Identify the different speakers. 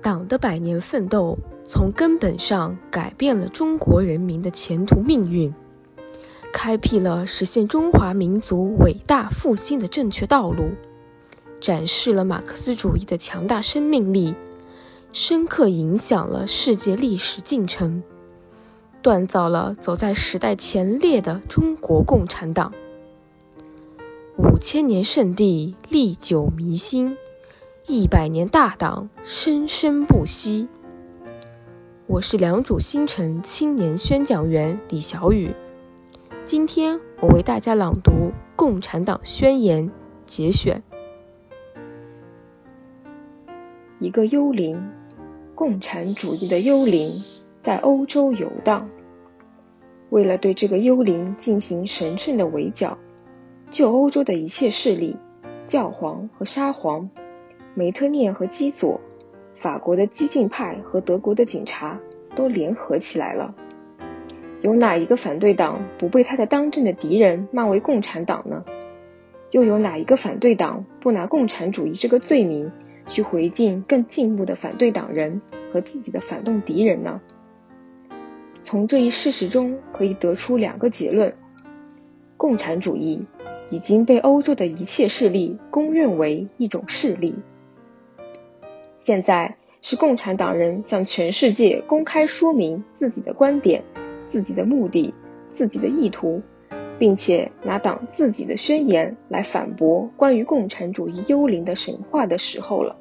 Speaker 1: 党的百年奋斗从根本上改变了中国人民的前途命运，开辟了实现中华民族伟大复兴的正确道路，展示了马克思主义的强大生命力，深刻影响了世界历史进程，锻造了走在时代前列的中国共产党。五千年圣地历久弥新，一百年大党生生不息。我是良渚新城青年宣讲员李小雨，今天我为大家朗读《共产党宣言》节选。一个幽灵，共产主义的幽灵，在欧洲游荡。为了对这个幽灵进行神圣的围剿。就欧洲的一切势力，教皇和沙皇，梅特涅和基佐，法国的激进派和德国的警察都联合起来了。有哪一个反对党不被他的当政的敌人骂为共产党呢？又有哪一个反对党不拿共产主义这个罪名去回敬更进步的反对党人和自己的反动敌人呢？从这一事实中可以得出两个结论：共产主义。已经被欧洲的一切势力公认为一种势力。现在是共产党人向全世界公开说明自己的观点、自己的目的、自己的意图，并且拿党自己的宣言来反驳关于共产主义幽灵的神话的时候了。